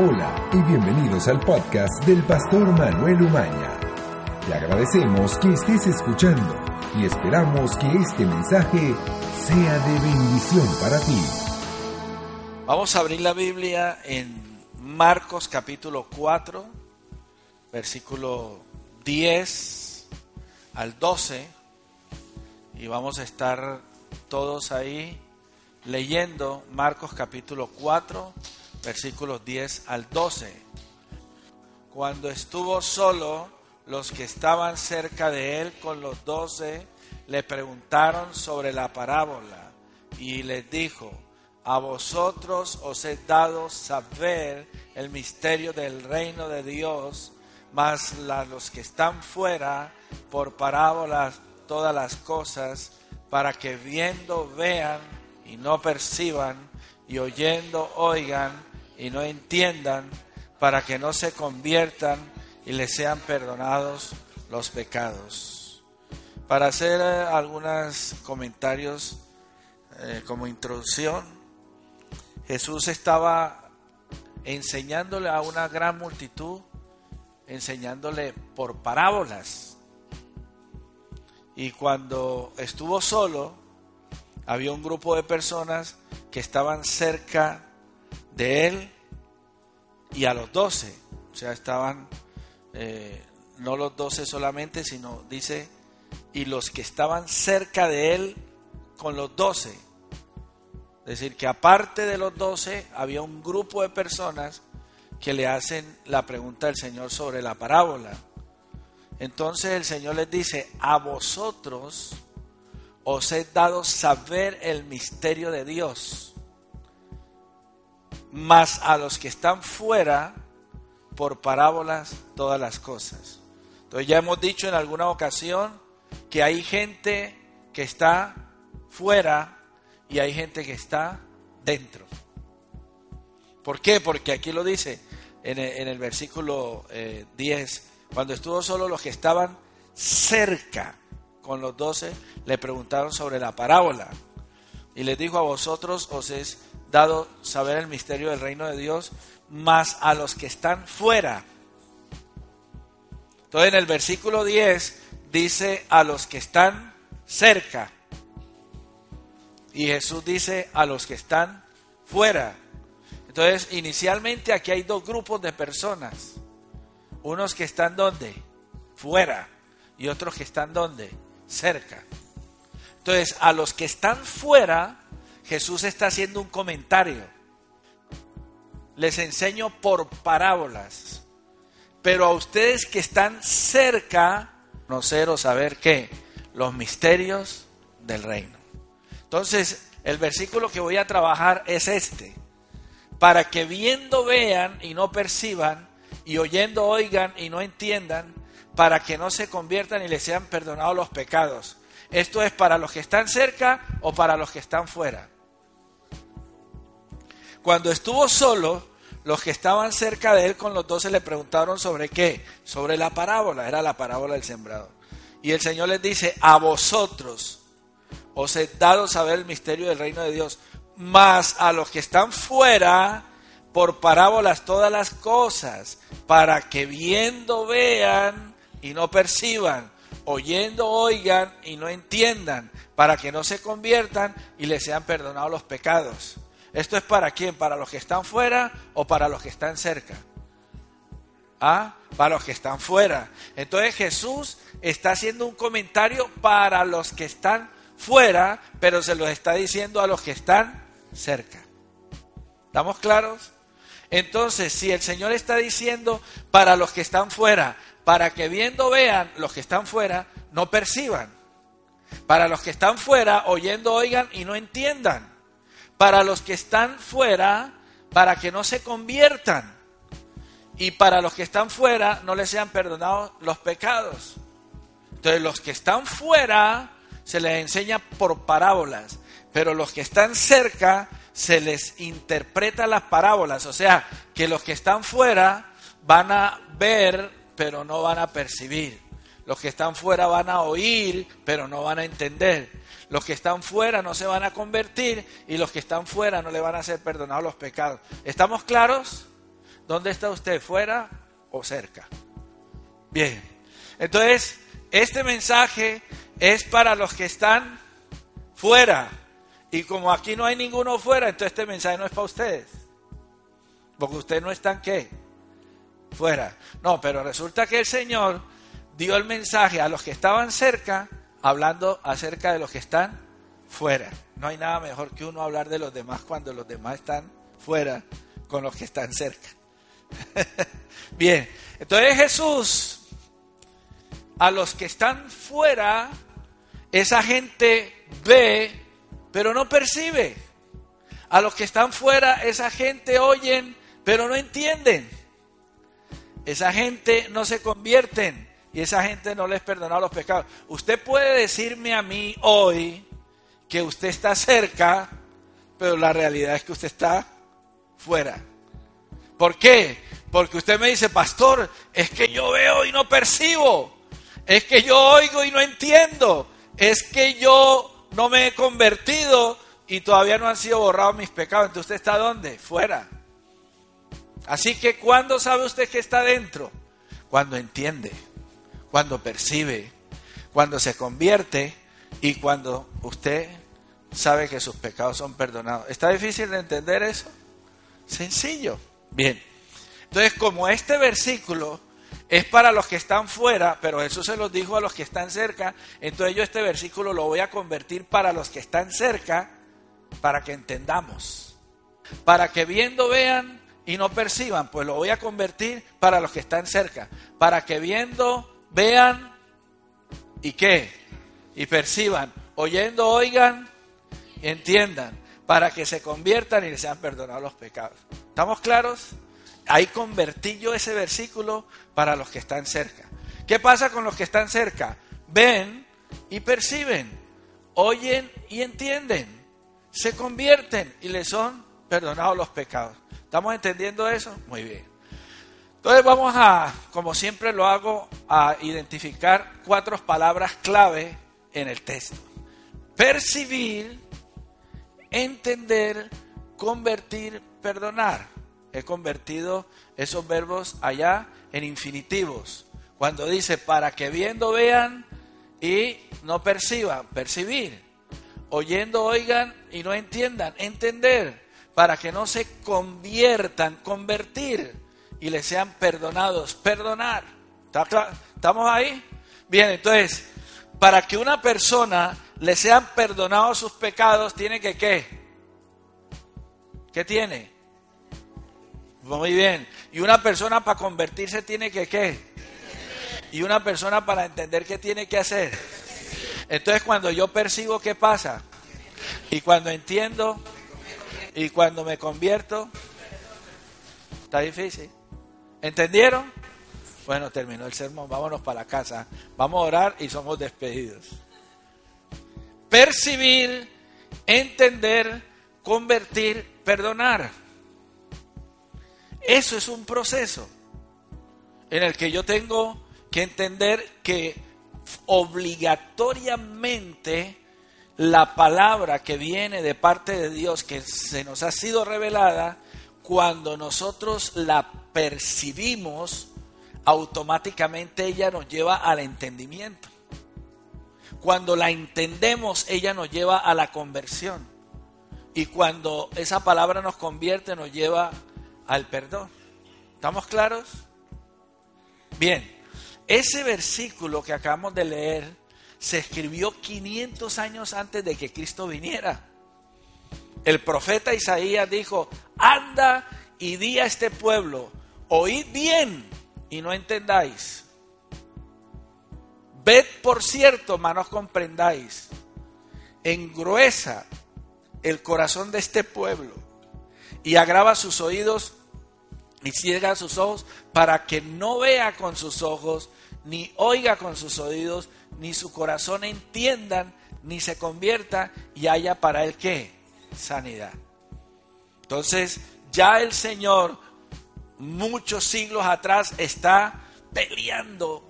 Hola y bienvenidos al podcast del pastor Manuel Umaña. Te agradecemos que estés escuchando y esperamos que este mensaje sea de bendición para ti. Vamos a abrir la Biblia en Marcos capítulo 4, versículo 10 al 12 y vamos a estar todos ahí leyendo Marcos capítulo 4 versículos 10 al 12. Cuando estuvo solo, los que estaban cerca de él con los doce le preguntaron sobre la parábola y les dijo, a vosotros os he dado saber el misterio del reino de Dios, mas a los que están fuera, por parábolas todas las cosas, para que viendo vean y no perciban, y oyendo oigan y no entiendan, para que no se conviertan y les sean perdonados los pecados. Para hacer eh, algunos comentarios eh, como introducción, Jesús estaba enseñándole a una gran multitud, enseñándole por parábolas. Y cuando estuvo solo, había un grupo de personas que estaban cerca de él y a los doce. O sea, estaban eh, no los doce solamente, sino dice, y los que estaban cerca de él con los doce. Es decir, que aparte de los doce había un grupo de personas que le hacen la pregunta al Señor sobre la parábola. Entonces el Señor les dice, a vosotros os he dado saber el misterio de Dios mas a los que están fuera, por parábolas, todas las cosas. Entonces ya hemos dicho en alguna ocasión que hay gente que está fuera y hay gente que está dentro. ¿Por qué? Porque aquí lo dice en el, versículo 10, eh, cuando estuvo solo los que estaban cerca con los doce, le preguntaron sobre la parábola. Y les dijo a vosotros os es dado saber el misterio del reino de Dios, más a los que están fuera. Entonces en el versículo 10 dice a los que están cerca. Y Jesús dice a los que están fuera. Entonces, inicialmente aquí hay dos grupos de personas. Unos que están donde? Fuera. Y otros que están donde? Cerca. Entonces, a los que están fuera Jesús está haciendo un comentario. Les enseño por parábolas. Pero a ustedes que están cerca, conocer o saber qué, los misterios del reino. Entonces, el versículo que voy a trabajar es este. Para que viendo vean y no perciban, y oyendo oigan y no entiendan, para que no se conviertan y les sean perdonados los pecados. Esto es para los que están cerca o para los que están fuera. Cuando estuvo solo, los que estaban cerca de él con los doce le preguntaron sobre qué, sobre la parábola, era la parábola del sembrador. Y el Señor les dice, a vosotros os he dado saber el misterio del reino de Dios, mas a los que están fuera, por parábolas todas las cosas, para que viendo vean y no perciban, oyendo oigan y no entiendan, para que no se conviertan y les sean perdonados los pecados. ¿Esto es para quién? ¿Para los que están fuera o para los que están cerca? ¿Ah? Para los que están fuera. Entonces Jesús está haciendo un comentario para los que están fuera, pero se lo está diciendo a los que están cerca. ¿Estamos claros? Entonces, si el Señor está diciendo para los que están fuera, para que viendo vean los que están fuera, no perciban. Para los que están fuera, oyendo oigan y no entiendan para los que están fuera, para que no se conviertan. Y para los que están fuera, no les sean perdonados los pecados. Entonces, los que están fuera, se les enseña por parábolas. Pero los que están cerca, se les interpreta las parábolas. O sea, que los que están fuera van a ver, pero no van a percibir. Los que están fuera van a oír, pero no van a entender. Los que están fuera no se van a convertir y los que están fuera no le van a ser perdonados los pecados. ¿Estamos claros? ¿Dónde está usted? ¿Fuera o cerca? Bien. Entonces, este mensaje es para los que están fuera. Y como aquí no hay ninguno fuera, entonces este mensaje no es para ustedes. Porque ustedes no están qué? Fuera. No, pero resulta que el Señor dio el mensaje a los que estaban cerca, hablando acerca de los que están fuera. No hay nada mejor que uno hablar de los demás cuando los demás están fuera con los que están cerca. Bien, entonces Jesús, a los que están fuera, esa gente ve, pero no percibe. A los que están fuera, esa gente oyen, pero no entienden. Esa gente no se convierten y esa gente no les perdona los pecados. Usted puede decirme a mí hoy que usted está cerca, pero la realidad es que usted está fuera. ¿Por qué? Porque usted me dice, pastor, es que yo veo y no percibo, es que yo oigo y no entiendo, es que yo no me he convertido y todavía no han sido borrados mis pecados. Entonces usted está dónde? Fuera. Así que ¿cuándo sabe usted que está dentro? Cuando entiende, cuando percibe, cuando se convierte y cuando usted sabe que sus pecados son perdonados. ¿Está difícil de entender eso? Sencillo. Bien. Entonces, como este versículo es para los que están fuera, pero Jesús se los dijo a los que están cerca, entonces yo este versículo lo voy a convertir para los que están cerca, para que entendamos. Para que viendo vean y no perciban, pues lo voy a convertir para los que están cerca. Para que viendo vean y qué, y perciban, oyendo oigan y entiendan, para que se conviertan y les sean perdonados los pecados. ¿Estamos claros? Ahí convertí yo ese versículo para los que están cerca. ¿Qué pasa con los que están cerca? Ven y perciben, oyen y entienden, se convierten y les son perdonados los pecados. ¿Estamos entendiendo eso? Muy bien. Entonces vamos a, como siempre lo hago, a identificar cuatro palabras clave en el texto. Percibir, entender, convertir, perdonar he convertido esos verbos allá en infinitivos. Cuando dice para que viendo vean y no perciban, percibir. Oyendo oigan y no entiendan, entender. Para que no se conviertan, convertir y les sean perdonados, perdonar. ¿Estamos ahí? Bien, entonces, para que una persona le sean perdonados sus pecados, tiene que qué? ¿Qué tiene? Muy bien. Y una persona para convertirse tiene que qué? Y una persona para entender qué tiene que hacer. Entonces cuando yo percibo qué pasa, y cuando entiendo, y cuando me convierto, está difícil. ¿Entendieron? Bueno, terminó el sermón, vámonos para la casa. Vamos a orar y somos despedidos. Percibir, entender, convertir, perdonar. Eso es un proceso en el que yo tengo que entender que obligatoriamente la palabra que viene de parte de Dios, que se nos ha sido revelada, cuando nosotros la percibimos, automáticamente ella nos lleva al entendimiento. Cuando la entendemos, ella nos lleva a la conversión. Y cuando esa palabra nos convierte, nos lleva al perdón. ¿Estamos claros? Bien, ese versículo que acabamos de leer se escribió 500 años antes de que Cristo viniera. El profeta Isaías dijo, anda y di a este pueblo, oíd bien y no entendáis. Ved por cierto, manos comprendáis. Engruesa el corazón de este pueblo y agrava sus oídos y ciega sus ojos para que no vea con sus ojos, ni oiga con sus oídos, ni su corazón entiendan, ni se convierta y haya para él qué? Sanidad. Entonces, ya el Señor, muchos siglos atrás, está peleando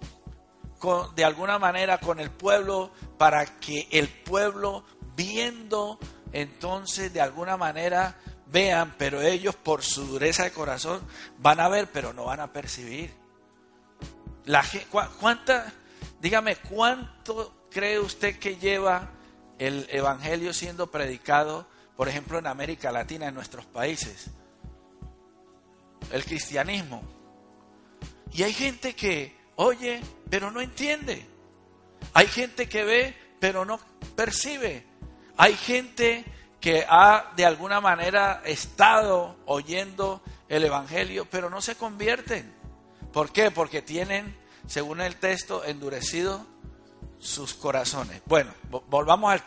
con, de alguna manera con el pueblo para que el pueblo, viendo entonces de alguna manera vean, pero ellos por su dureza de corazón van a ver, pero no van a percibir. La, ¿Cuánta, dígame, cuánto cree usted que lleva el Evangelio siendo predicado, por ejemplo, en América Latina, en nuestros países? El cristianismo. Y hay gente que oye, pero no entiende. Hay gente que ve, pero no percibe. Hay gente que ha de alguna manera estado oyendo el Evangelio, pero no se convierten. ¿Por qué? Porque tienen, según el texto, endurecido sus corazones. Bueno, volvamos al,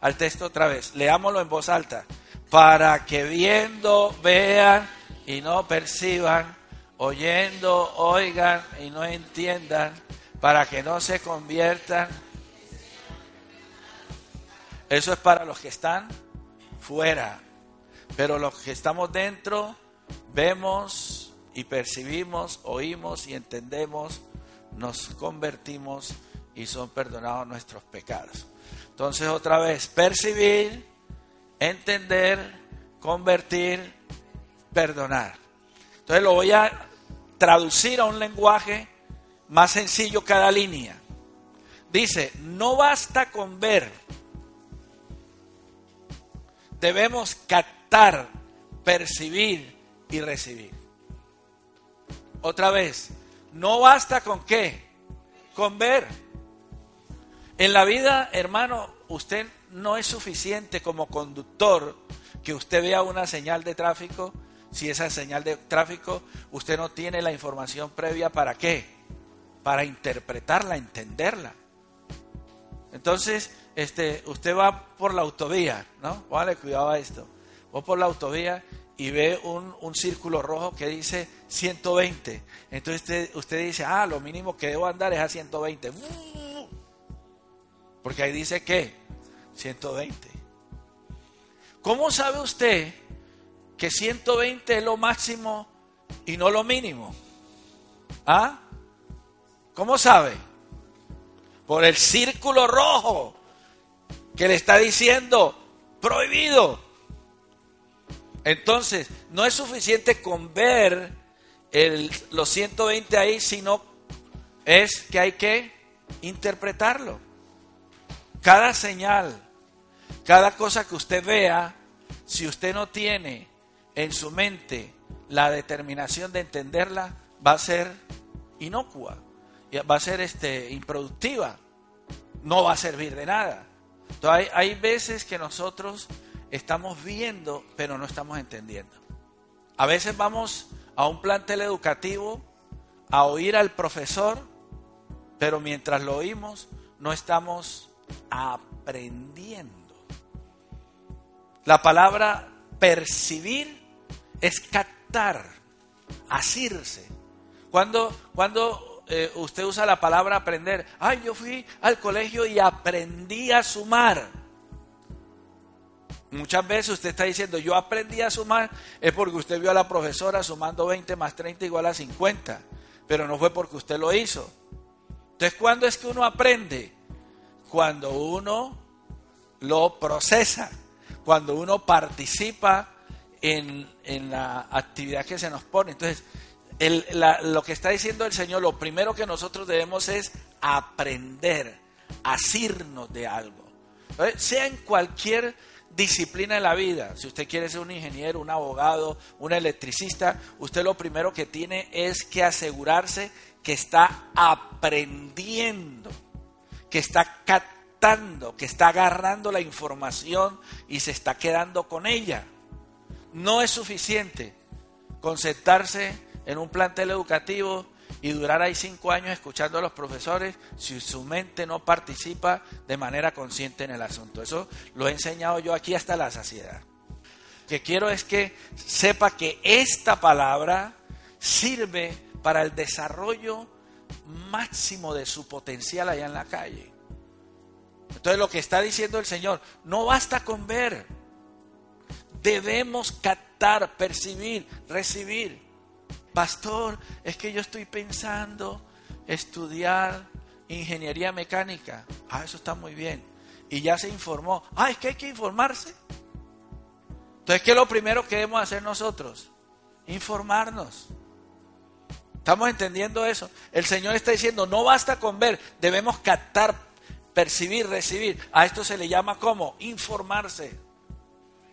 al texto otra vez. Leámoslo en voz alta. Para que viendo, vean y no perciban, oyendo, oigan y no entiendan, para que no se conviertan. Eso es para los que están fuera. Pero los que estamos dentro, vemos y percibimos, oímos y entendemos, nos convertimos y son perdonados nuestros pecados. Entonces otra vez, percibir, entender, convertir, perdonar. Entonces lo voy a traducir a un lenguaje más sencillo cada línea. Dice, no basta con ver, debemos captar, percibir y recibir. Otra vez, no basta con qué, con ver. En la vida, hermano, usted no es suficiente como conductor que usted vea una señal de tráfico si esa señal de tráfico usted no tiene la información previa para qué? Para interpretarla, entenderla. Entonces, este, usted va por la autovía, ¿no? Vale, cuidado a esto. Va por la autovía y ve un, un, círculo rojo que dice 120. Entonces usted, dice, ah, lo mínimo que debo andar es a 120. Porque ahí dice que 120. ¿Cómo sabe usted que 120 es lo máximo y no lo mínimo. ¿Ah? ¿Cómo sabe? Por el círculo rojo que le está diciendo prohibido. Entonces, no es suficiente con ver el, los 120 ahí, sino es que hay que interpretarlo. Cada señal, cada cosa que usted vea, si usted no tiene en su mente la determinación de entenderla va a ser inocua, va a ser este, improductiva, no va a servir de nada. Entonces hay, hay veces que nosotros estamos viendo, pero no estamos entendiendo. A veces vamos a un plantel educativo a oír al profesor, pero mientras lo oímos no estamos aprendiendo. La palabra percibir es captar, asirse. Cuando, cuando eh, usted usa la palabra aprender, ay, yo fui al colegio y aprendí a sumar. Muchas veces usted está diciendo, yo aprendí a sumar, es porque usted vio a la profesora sumando 20 más 30 igual a 50, pero no fue porque usted lo hizo. Entonces, ¿cuándo es que uno aprende? Cuando uno lo procesa, cuando uno participa en, la actividad que se nos pone. Entonces, lo que está diciendo el Señor, lo primero que nosotros debemos es aprender, asirnos de algo. sea en cualquier disciplina de la vida, si usted quiere ser un ingeniero, un abogado, un electricista, usted lo primero que tiene es que asegurarse que está aprendiendo, que está captando, que está agarrando la información y se está quedando con ella. No es suficiente concentrarse en un plantel educativo y durar ahí cinco años escuchando a los profesores si su mente no participa de manera consciente en el asunto. Eso lo he enseñado yo aquí hasta la saciedad. Lo que quiero es que sepa que esta palabra sirve para el desarrollo máximo de su potencial allá en la calle. Entonces lo que está diciendo el Señor, no basta con ver, debemos captar, percibir, recibir. Pastor, es que yo estoy pensando estudiar ingeniería mecánica. Ah, eso está muy bien. Y ya se informó. Ah, es que hay que informarse. Entonces, ¿qué es lo primero que debemos hacer nosotros? Informarnos. ¿Estamos entendiendo eso? El Señor está diciendo, no basta con ver, debemos captar, percibir, recibir. A esto se le llama como informarse.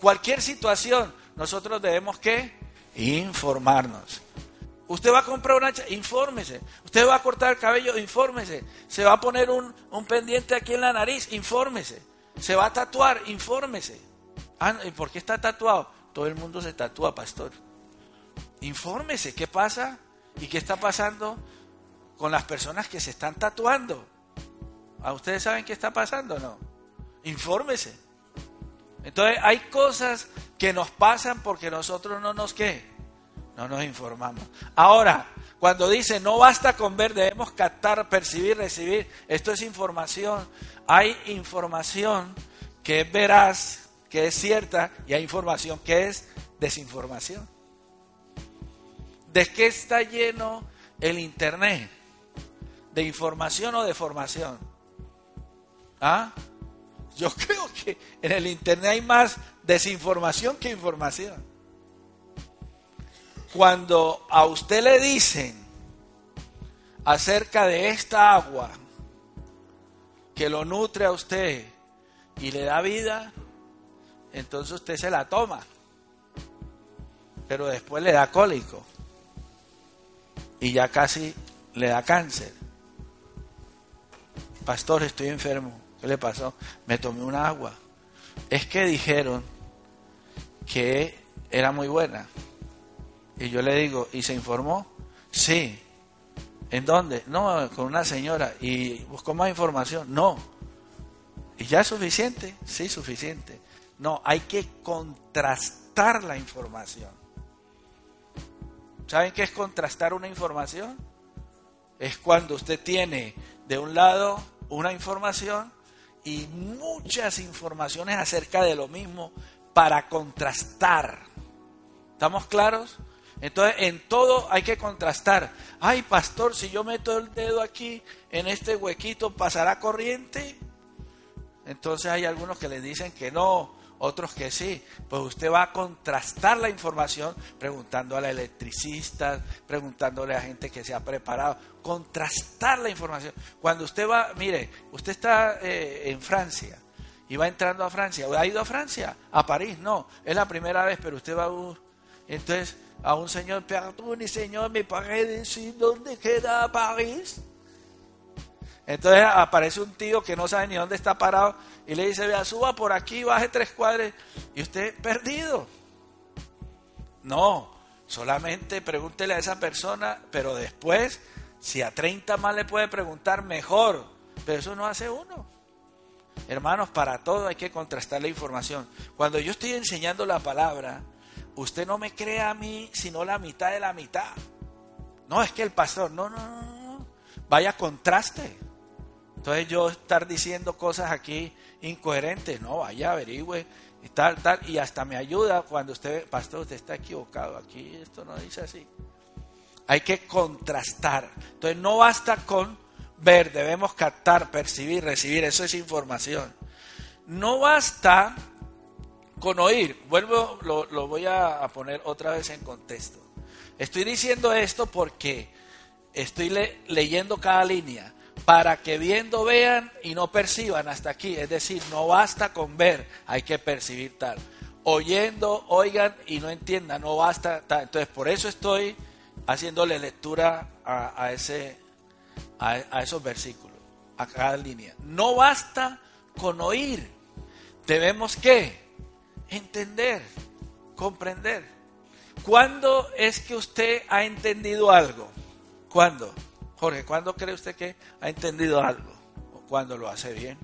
Cualquier situación, nosotros debemos que informarnos. Usted va a comprar una infórmese. Usted va a cortar el cabello, infórmese. Se va a poner un, un pendiente aquí en la nariz, infórmese. Se va a tatuar, infórmese. Ah, ¿y por qué está tatuado? Todo el mundo se tatúa, pastor. Infórmese, ¿qué pasa? ¿Y qué está pasando con las personas que se están tatuando? ¿A ustedes saben qué está pasando o no? Infórmese. Entonces hay cosas que nos pasan porque nosotros no nos qué, no nos informamos. Ahora, cuando dice no basta con ver, debemos captar, percibir, recibir, esto es información. Hay información que es veraz, que es cierta, y hay información que es desinformación. ¿De qué está lleno el Internet? ¿De información o de formación? ¿Ah? Yo creo que en el Internet hay más desinformación que información. Cuando a usted le dicen acerca de esta agua que lo nutre a usted y le da vida, entonces usted se la toma. Pero después le da cólico y ya casi le da cáncer. Pastor, estoy enfermo. ¿Qué le pasó? Me tomé un agua. Es que dijeron que era muy buena. Y yo le digo, ¿y se informó? Sí. ¿En dónde? No, con una señora. ¿Y buscó más información? No. ¿Y ya es suficiente? Sí, suficiente. No, hay que contrastar la información. ¿Saben qué es contrastar una información? Es cuando usted tiene de un lado una información y muchas informaciones acerca de lo mismo para contrastar. ¿Estamos claros? Entonces, en todo hay que contrastar. Ay, pastor, si yo meto el dedo aquí en este huequito, ¿pasará corriente? Entonces hay algunos que le dicen que no, otros que sí. Pues usted va a contrastar la información preguntando a la electricista, preguntándole a gente que se ha preparado, contrastar la información. Cuando usted va, mire, usted está eh, en Francia y va entrando a Francia, ¿ha ido a Francia? ¿A París? No, es la primera vez, pero usted va a... Entonces, a un señor, perdón, señor, me parece decir dónde queda París. Entonces aparece un tío que no sabe ni dónde está parado y le dice, vea, suba por aquí, baje tres cuadras y usted perdido. No, solamente pregúntele a esa persona, pero después, si a 30 más le puede preguntar, mejor. Pero eso no hace uno. Hermanos, para todo hay que contrastar la información. Cuando yo estoy enseñando la palabra, usted no me crea a mí sino la mitad de la mitad. No, es que el pastor, no, no, no, no. Vaya contraste. Entonces yo estar diciendo cosas aquí incoherentes, no, vaya, averigüe y tal, tal, y hasta me ayuda cuando usted, pastor, usted está equivocado, aquí esto no dice así. Hay que contrastar. Entonces no basta con ver, debemos captar, percibir, recibir, eso es información. No basta con oír, vuelvo, lo, lo voy a, poner otra vez en contexto. Estoy diciendo esto porque estoy leyendo cada línea para que viendo vean y no perciban hasta aquí. Es decir, no basta con ver, hay que percibir tal. Oyendo, oigan y no entiendan, no basta tal. Entonces, por eso estoy haciéndole lectura a, ese, a, esos versículos, a cada línea. No basta con oír, debemos que entender, comprender. ¿Cuándo es que usted ha entendido algo? ¿Cuándo? Jorge, ¿cuándo cree usted que ha entendido algo? ¿O cuándo lo hace bien?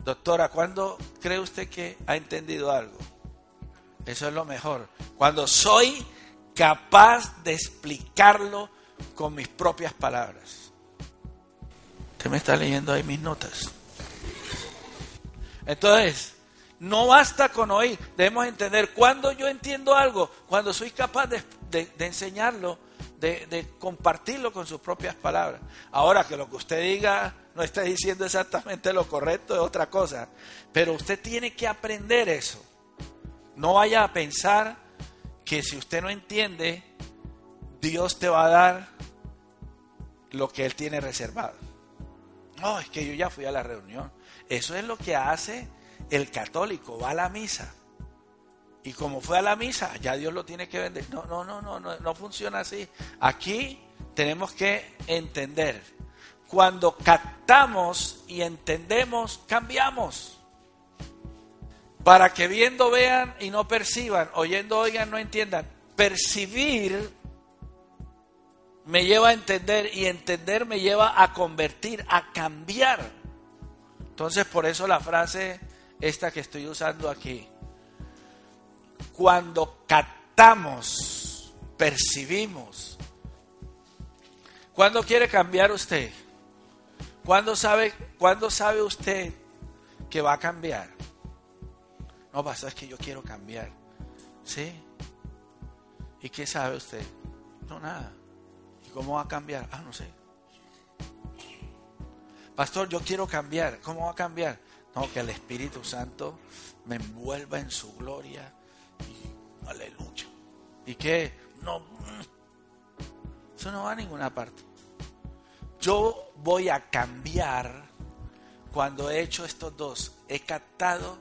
Doctora, ¿cuándo cree usted que ha entendido algo? Eso es lo mejor. Cuando soy capaz de explicarlo con mis propias palabras. Usted me está leyendo ahí mis notas. Entonces, no basta con oír, debemos entender. Cuando yo entiendo algo, cuando soy capaz de, de enseñarlo de, compartirlo con sus propias palabras. Ahora que lo que usted diga no está diciendo exactamente lo correcto es otra cosa, pero usted tiene que aprender eso. No vaya a pensar que si usted no entiende, Dios te va a dar lo que Él tiene reservado. No, es que yo ya fui a la reunión. Eso es lo que hace el católico, va a la misa. Y como fue a la misa, ya Dios lo tiene que vender. No, no, no, no, no, no funciona así. Aquí tenemos que entender. Cuando captamos y entendemos, cambiamos. Para que viendo vean y no perciban, oyendo oigan no entiendan. Percibir me lleva a entender y entender me lleva a convertir, a cambiar. Entonces por eso la frase esta que estoy usando aquí. Cuando captamos, percibimos. ¿Cuándo quiere cambiar usted? ¿Cuándo sabe, ¿Cuándo sabe usted que va a cambiar? No, pasa, es que yo quiero cambiar. ¿Sí? ¿Y qué sabe usted? No, nada. ¿Y cómo va a cambiar? Ah, no sé. Pastor, yo quiero cambiar. ¿Cómo va a cambiar? No, que el Espíritu Santo me envuelva en su gloria. Aleluya. ¿Y qué? No. Eso no va a ninguna parte. Yo voy a cambiar cuando he hecho estos dos. He captado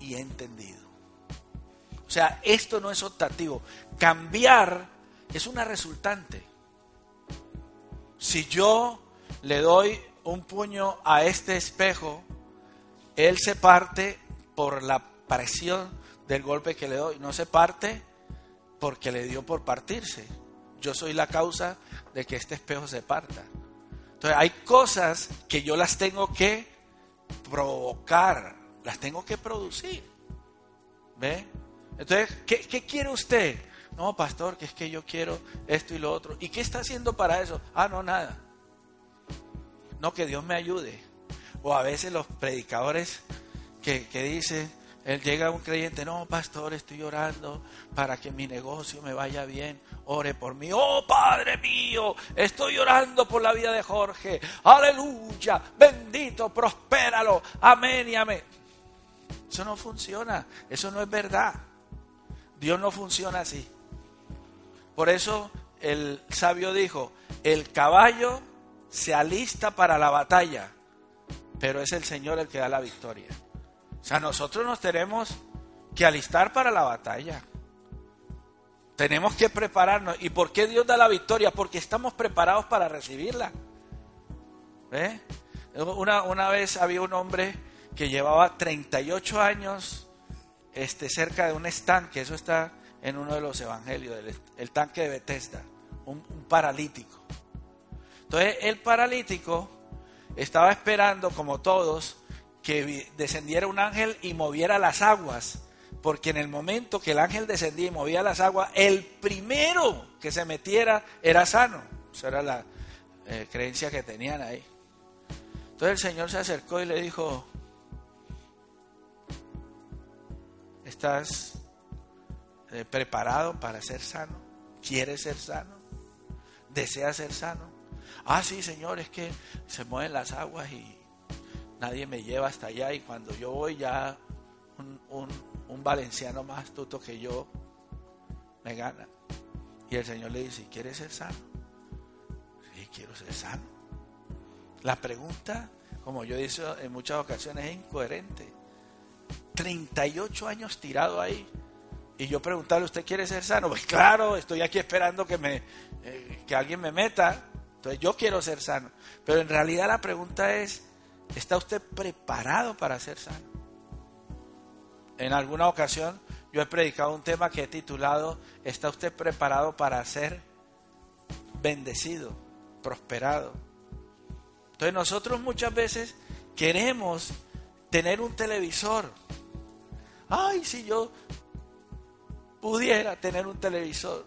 y he entendido. O sea, esto no es optativo. Cambiar es una resultante. Si yo le doy un puño a este espejo, él se parte por la presión del golpe que le doy. No se parte porque le dio por partirse. Yo soy la causa de que este espejo se parta. Entonces hay cosas que yo las tengo que provocar, las tengo que producir. ¿Ve? Entonces, ¿qué, quiere usted? No, pastor, que es que yo quiero esto y lo otro. ¿Y qué está haciendo para eso? Ah, no, nada. No, que Dios me ayude. O a veces los predicadores que, que dicen, él llega un creyente, no, pastor, estoy orando para que mi negocio me vaya bien. Ore por mí. Oh, Padre mío, estoy orando por la vida de Jorge. Aleluya, bendito, prospéralo. Amén y amén. Eso no funciona, eso no es verdad. Dios no funciona así. Por eso el sabio dijo, el caballo se alista para la batalla, pero es el Señor el que da la victoria. O sea, nosotros nos tenemos que alistar para la batalla. Tenemos que prepararnos. ¿Y por qué Dios da la victoria? Porque estamos preparados para recibirla. Una, una vez había un hombre que llevaba 38 años este, cerca de un estanque, eso está en uno de los evangelios, el, tanque de Bethesda, un paralítico. Entonces el paralítico estaba esperando, como todos, que descendiera un ángel y moviera las aguas, porque en el momento que el ángel descendía y movía las aguas, el primero que se metiera era sano. Esa era la eh, creencia que tenían ahí. Entonces el Señor se acercó y le dijo, ¿Estás eh, preparado para ser sano? ¿Quieres ser sano? ¿Deseas ser sano? Ah, sí, Señor, es que se mueven las aguas y nadie me lleva hasta allá y cuando yo voy ya un, un valenciano más tuto que yo me gana. Y el Señor le dice, ¿quieres ser sano? Sí, quiero ser sano. La pregunta, como yo he dicho en muchas ocasiones, es incoherente. 38 años tirado ahí. Y yo preguntarle, ¿usted quiere ser sano? Pues claro, estoy aquí esperando que, me, eh, que alguien me meta. Entonces yo quiero ser sano. Pero en realidad la pregunta es, ¿está usted preparado para ser sano? En alguna ocasión yo he predicado un tema que he titulado, ¿está usted preparado para ser bendecido, prosperado? Entonces nosotros muchas veces queremos tener un televisor ay, si yo pudiera tener un televisor.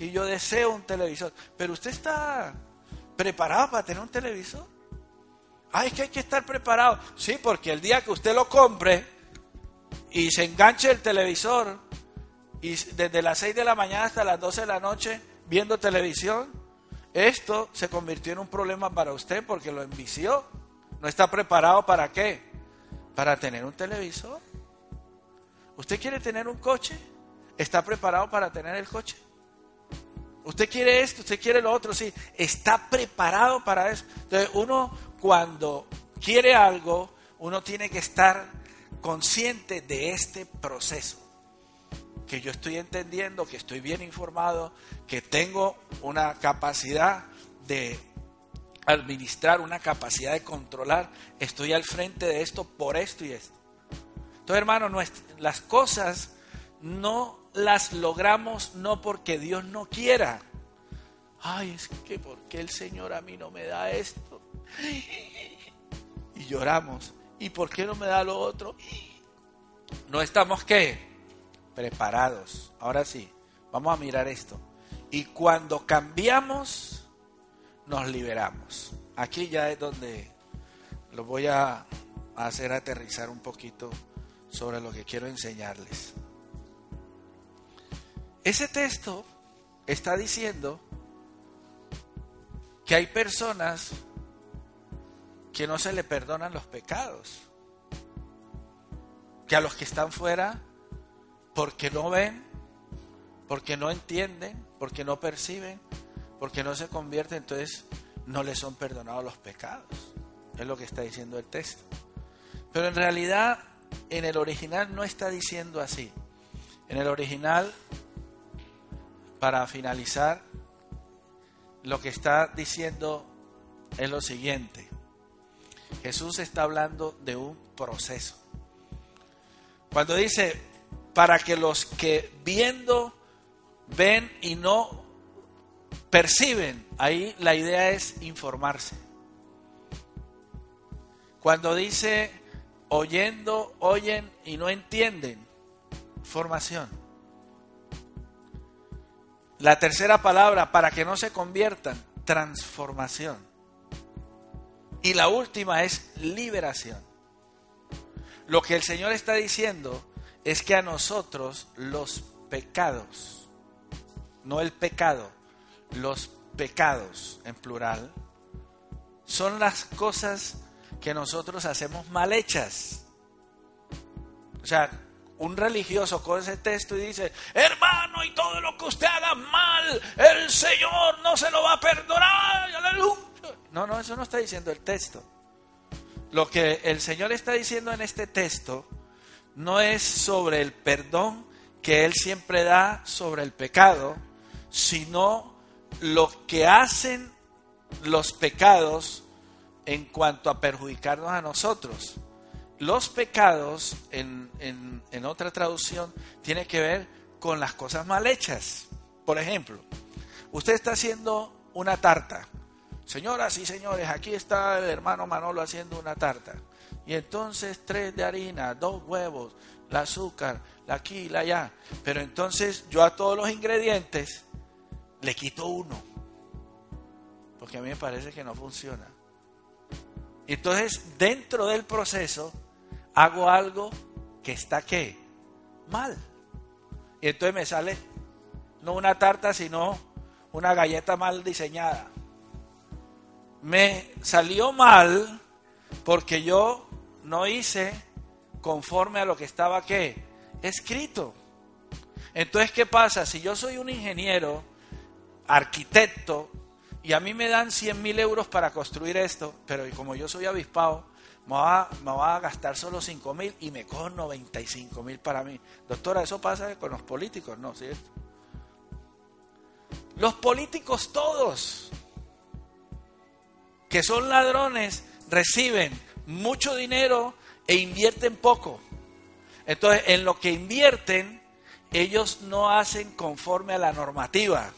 Y yo deseo un televisor. Pero usted está preparado para tener un televisor. Ay, es que hay que estar preparado. Sí, porque el día que usted lo compre y se enganche el televisor y desde las 6 de la mañana hasta las 12 de la noche viendo televisión, esto se convirtió en un problema para usted porque lo envició. No está preparado para qué? Para tener un televisor. ¿Usted quiere tener un coche? ¿Está preparado para tener el coche? Usted quiere esto, usted quiere lo otro, sí. Está preparado para eso. Entonces, uno cuando quiere algo, uno tiene que estar consciente de este proceso. Que yo estoy entendiendo, que estoy bien informado, que tengo una capacidad de administrar, una capacidad de controlar. Estoy al frente de esto por esto y esto. Entonces, hermano, las cosas no las logramos no porque Dios no quiera. Ay, es que porque el Señor a mí no me da esto. Y lloramos. ¿Y por qué no me da lo otro? No estamos qué? Preparados. Ahora sí, vamos a mirar esto. Y cuando cambiamos, nos liberamos. Aquí ya es donde lo voy a hacer aterrizar un poquito sobre lo que quiero enseñarles. Ese texto está diciendo que hay personas que no se le perdonan los pecados, que a los que están fuera, porque no ven, porque no entienden, porque no perciben, porque no se convierten, entonces no les son perdonados los pecados. Es lo que está diciendo el texto. Pero en realidad en el original no está diciendo así. En el original, para finalizar, lo que está diciendo es lo siguiente. Jesús está hablando de un proceso. Cuando dice, para que los que viendo, ven y no perciben, ahí la idea es informarse. Cuando dice, oyendo, oyen y no entienden. Formación. La tercera palabra, para que no se conviertan, transformación. Y la última es liberación. Lo que el Señor está diciendo es que a nosotros los pecados, no el pecado, los pecados en plural, son las cosas que nosotros hacemos mal hechas. O sea, un religioso con ese texto y dice, hermano, y todo lo que usted haga mal, el Señor no se lo va a perdonar. No, no, eso no está diciendo el texto. Lo que el Señor está diciendo en este texto no es sobre el perdón que Él siempre da sobre el pecado, sino lo que hacen los pecados en cuanto a perjudicarnos a nosotros. Los pecados, en, en, otra traducción, tiene que ver con las cosas mal hechas. Por ejemplo, usted está haciendo una tarta. Señoras y señores, aquí está el hermano Manolo haciendo una tarta. Y entonces tres de harina, dos huevos, el azúcar, la aquí, la allá. Pero entonces yo a todos los ingredientes le quito uno. Porque a mí me parece que no funciona. Entonces, dentro del proceso, hago algo que está qué? Mal. Y entonces me sale no una tarta, sino una galleta mal diseñada. Me salió mal porque yo no hice conforme a lo que estaba qué? Escrito. Entonces, ¿qué pasa? Si yo soy un ingeniero, arquitecto, y a mí me dan 100 mil euros para construir esto, pero como yo soy avispado, me va, a gastar solo 5 mil y me cojo 95 mil para mí. Doctora, eso pasa con los políticos, ¿no? ¿Cierto? Los políticos todos, que son ladrones, reciben mucho dinero e invierten poco. Entonces, en lo que invierten, ellos no hacen conforme a la normativa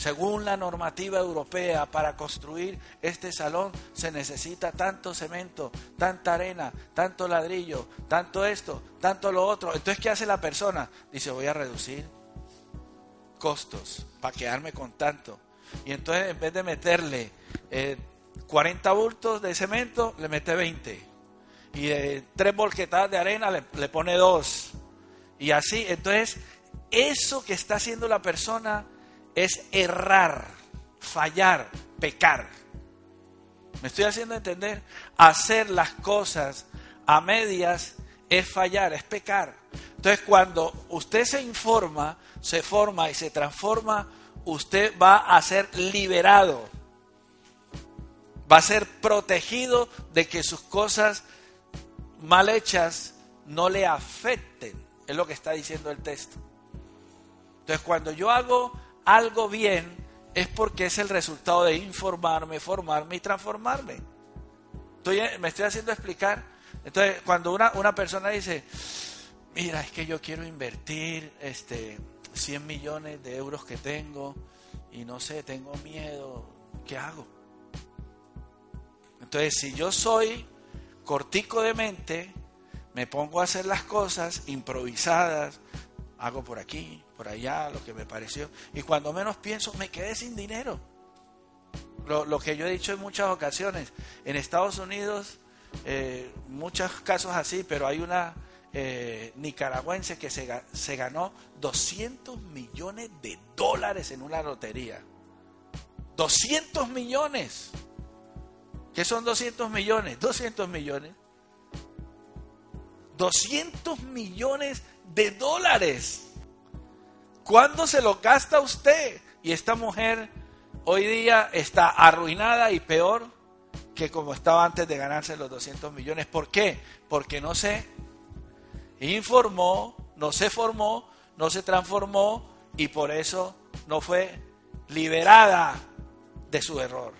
según la normativa europea, para construir este salón se necesita tanto cemento, tanta arena, tanto ladrillo, tanto esto, tanto lo otro. Entonces, ¿qué hace la persona? Dice, voy a reducir costos para quedarme con tanto. Y entonces, en vez de meterle 40 eh, bultos de cemento, le mete 20. Y de tres bolquetadas de arena le, le pone dos. Y así, entonces, eso que está haciendo la persona es errar, fallar, pecar. ¿Me estoy haciendo entender? Hacer las cosas a medias es fallar, es pecar. Entonces cuando usted se informa, se forma y se transforma, usted va a ser liberado. Va a ser protegido de que sus cosas mal hechas no le afecten. Es lo que está diciendo el texto. Entonces cuando yo hago algo bien, es porque es el resultado de informarme, formarme y transformarme. Estoy, me estoy haciendo explicar. Entonces, cuando una, una persona dice, mira, es que yo quiero invertir este 100 millones de euros que tengo y no sé, tengo miedo, ¿qué hago? Entonces, si yo soy cortico de mente, me pongo a hacer las cosas improvisadas, hago por aquí, por allá, lo que me pareció, y cuando menos pienso, me quedé sin dinero. Lo, que yo he dicho en muchas ocasiones, en Estados Unidos, eh, muchos casos así, pero hay una eh, nicaragüense que se, se ganó 200 millones de dólares en una lotería. 200 millones. ¿Qué son 200 millones? 200 millones. 200 millones de dólares. ¿Cuándo se lo gasta usted? Y esta mujer hoy día está arruinada y peor que como estaba antes de ganarse los 200 millones. ¿Por qué? Porque no se informó, no se formó, no se transformó y por eso no fue liberada de su error.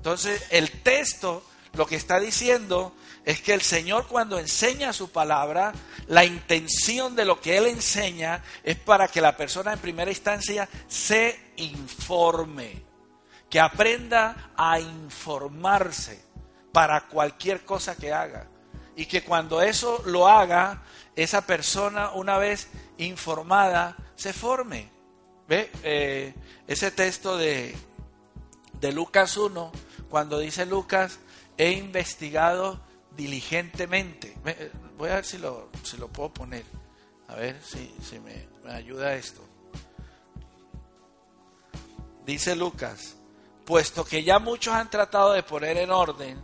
Entonces el texto lo que está diciendo es que el Señor cuando enseña su palabra, la intención de lo que Él enseña es para que la persona en primera instancia se informe, que aprenda a informarse para cualquier cosa que haga. Y que cuando eso lo haga, esa persona una vez informada se forme. ¿Ve? Eh, ese texto de, de Lucas 1, cuando dice Lucas, he investigado diligentemente. Eh, voy a ver si lo, si lo puedo poner. A ver si, si me, me ayuda esto. Dice Lucas, puesto que ya muchos han tratado de poner en orden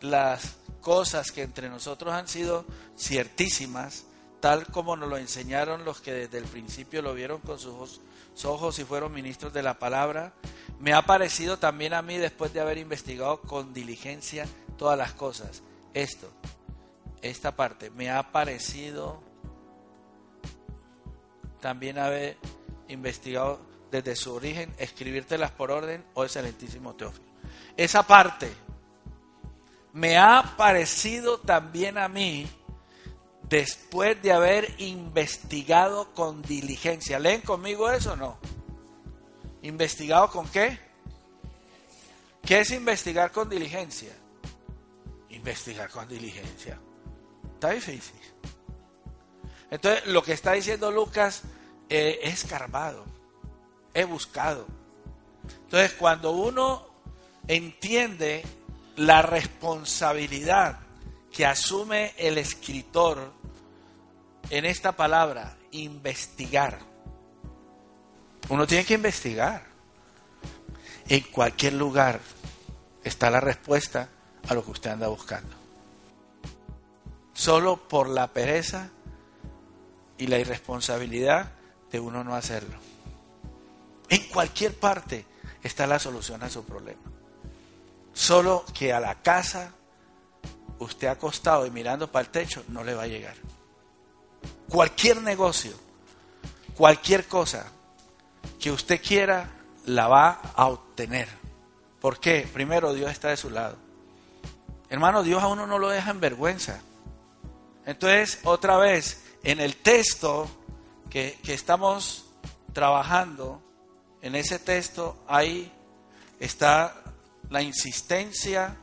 las cosas que entre nosotros han sido ciertísimas, tal como nos lo enseñaron los que desde el principio lo vieron con sus ojos y fueron ministros de la palabra, me ha parecido también a mí, después de haber investigado con diligencia todas las cosas, esto, esta parte, me ha parecido también haber investigado desde su origen, escribírtelas por orden, oh excelentísimo Teófilo. Esa parte me ha parecido también a mí, después de haber investigado con diligencia. ¿Leen conmigo eso o no? ¿Investigado con qué? ¿Qué es investigar con diligencia? Investigar con diligencia. Está difícil. Entonces, lo que está diciendo Lucas eh, es escarbado, he buscado. Entonces, cuando uno entiende la responsabilidad que asume el escritor en esta palabra, investigar. Uno tiene que investigar. En cualquier lugar está la respuesta a lo que usted anda buscando. Solo por la pereza y la irresponsabilidad de uno no hacerlo. En cualquier parte está la solución a su problema. Solo que a la casa usted acostado y mirando para el techo no le va a llegar. Cualquier negocio, cualquier cosa que usted quiera, la va a obtener. ¿Por qué? Primero, Dios está de su lado. Hermano, Dios a uno no lo deja en vergüenza. Entonces, otra vez, en el texto que, que estamos trabajando, en ese texto ahí está la insistencia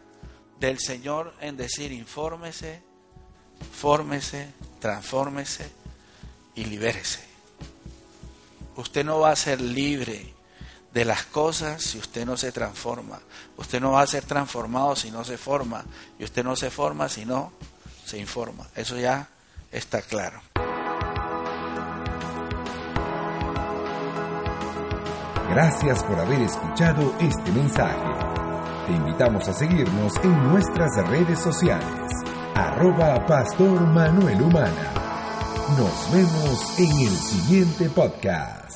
del Señor en decir, infórmese, fórmese, transfórmese y libérese. Usted no va a ser libre de las cosas si usted no se transforma. Usted no va a ser transformado si no se forma. Y usted no se forma si no se informa. Eso ya está claro. Gracias por haber escuchado este mensaje. Te invitamos a seguirnos en nuestras redes sociales. arroba Pastor Manuel Humana. Nos vemos en el siguiente podcast.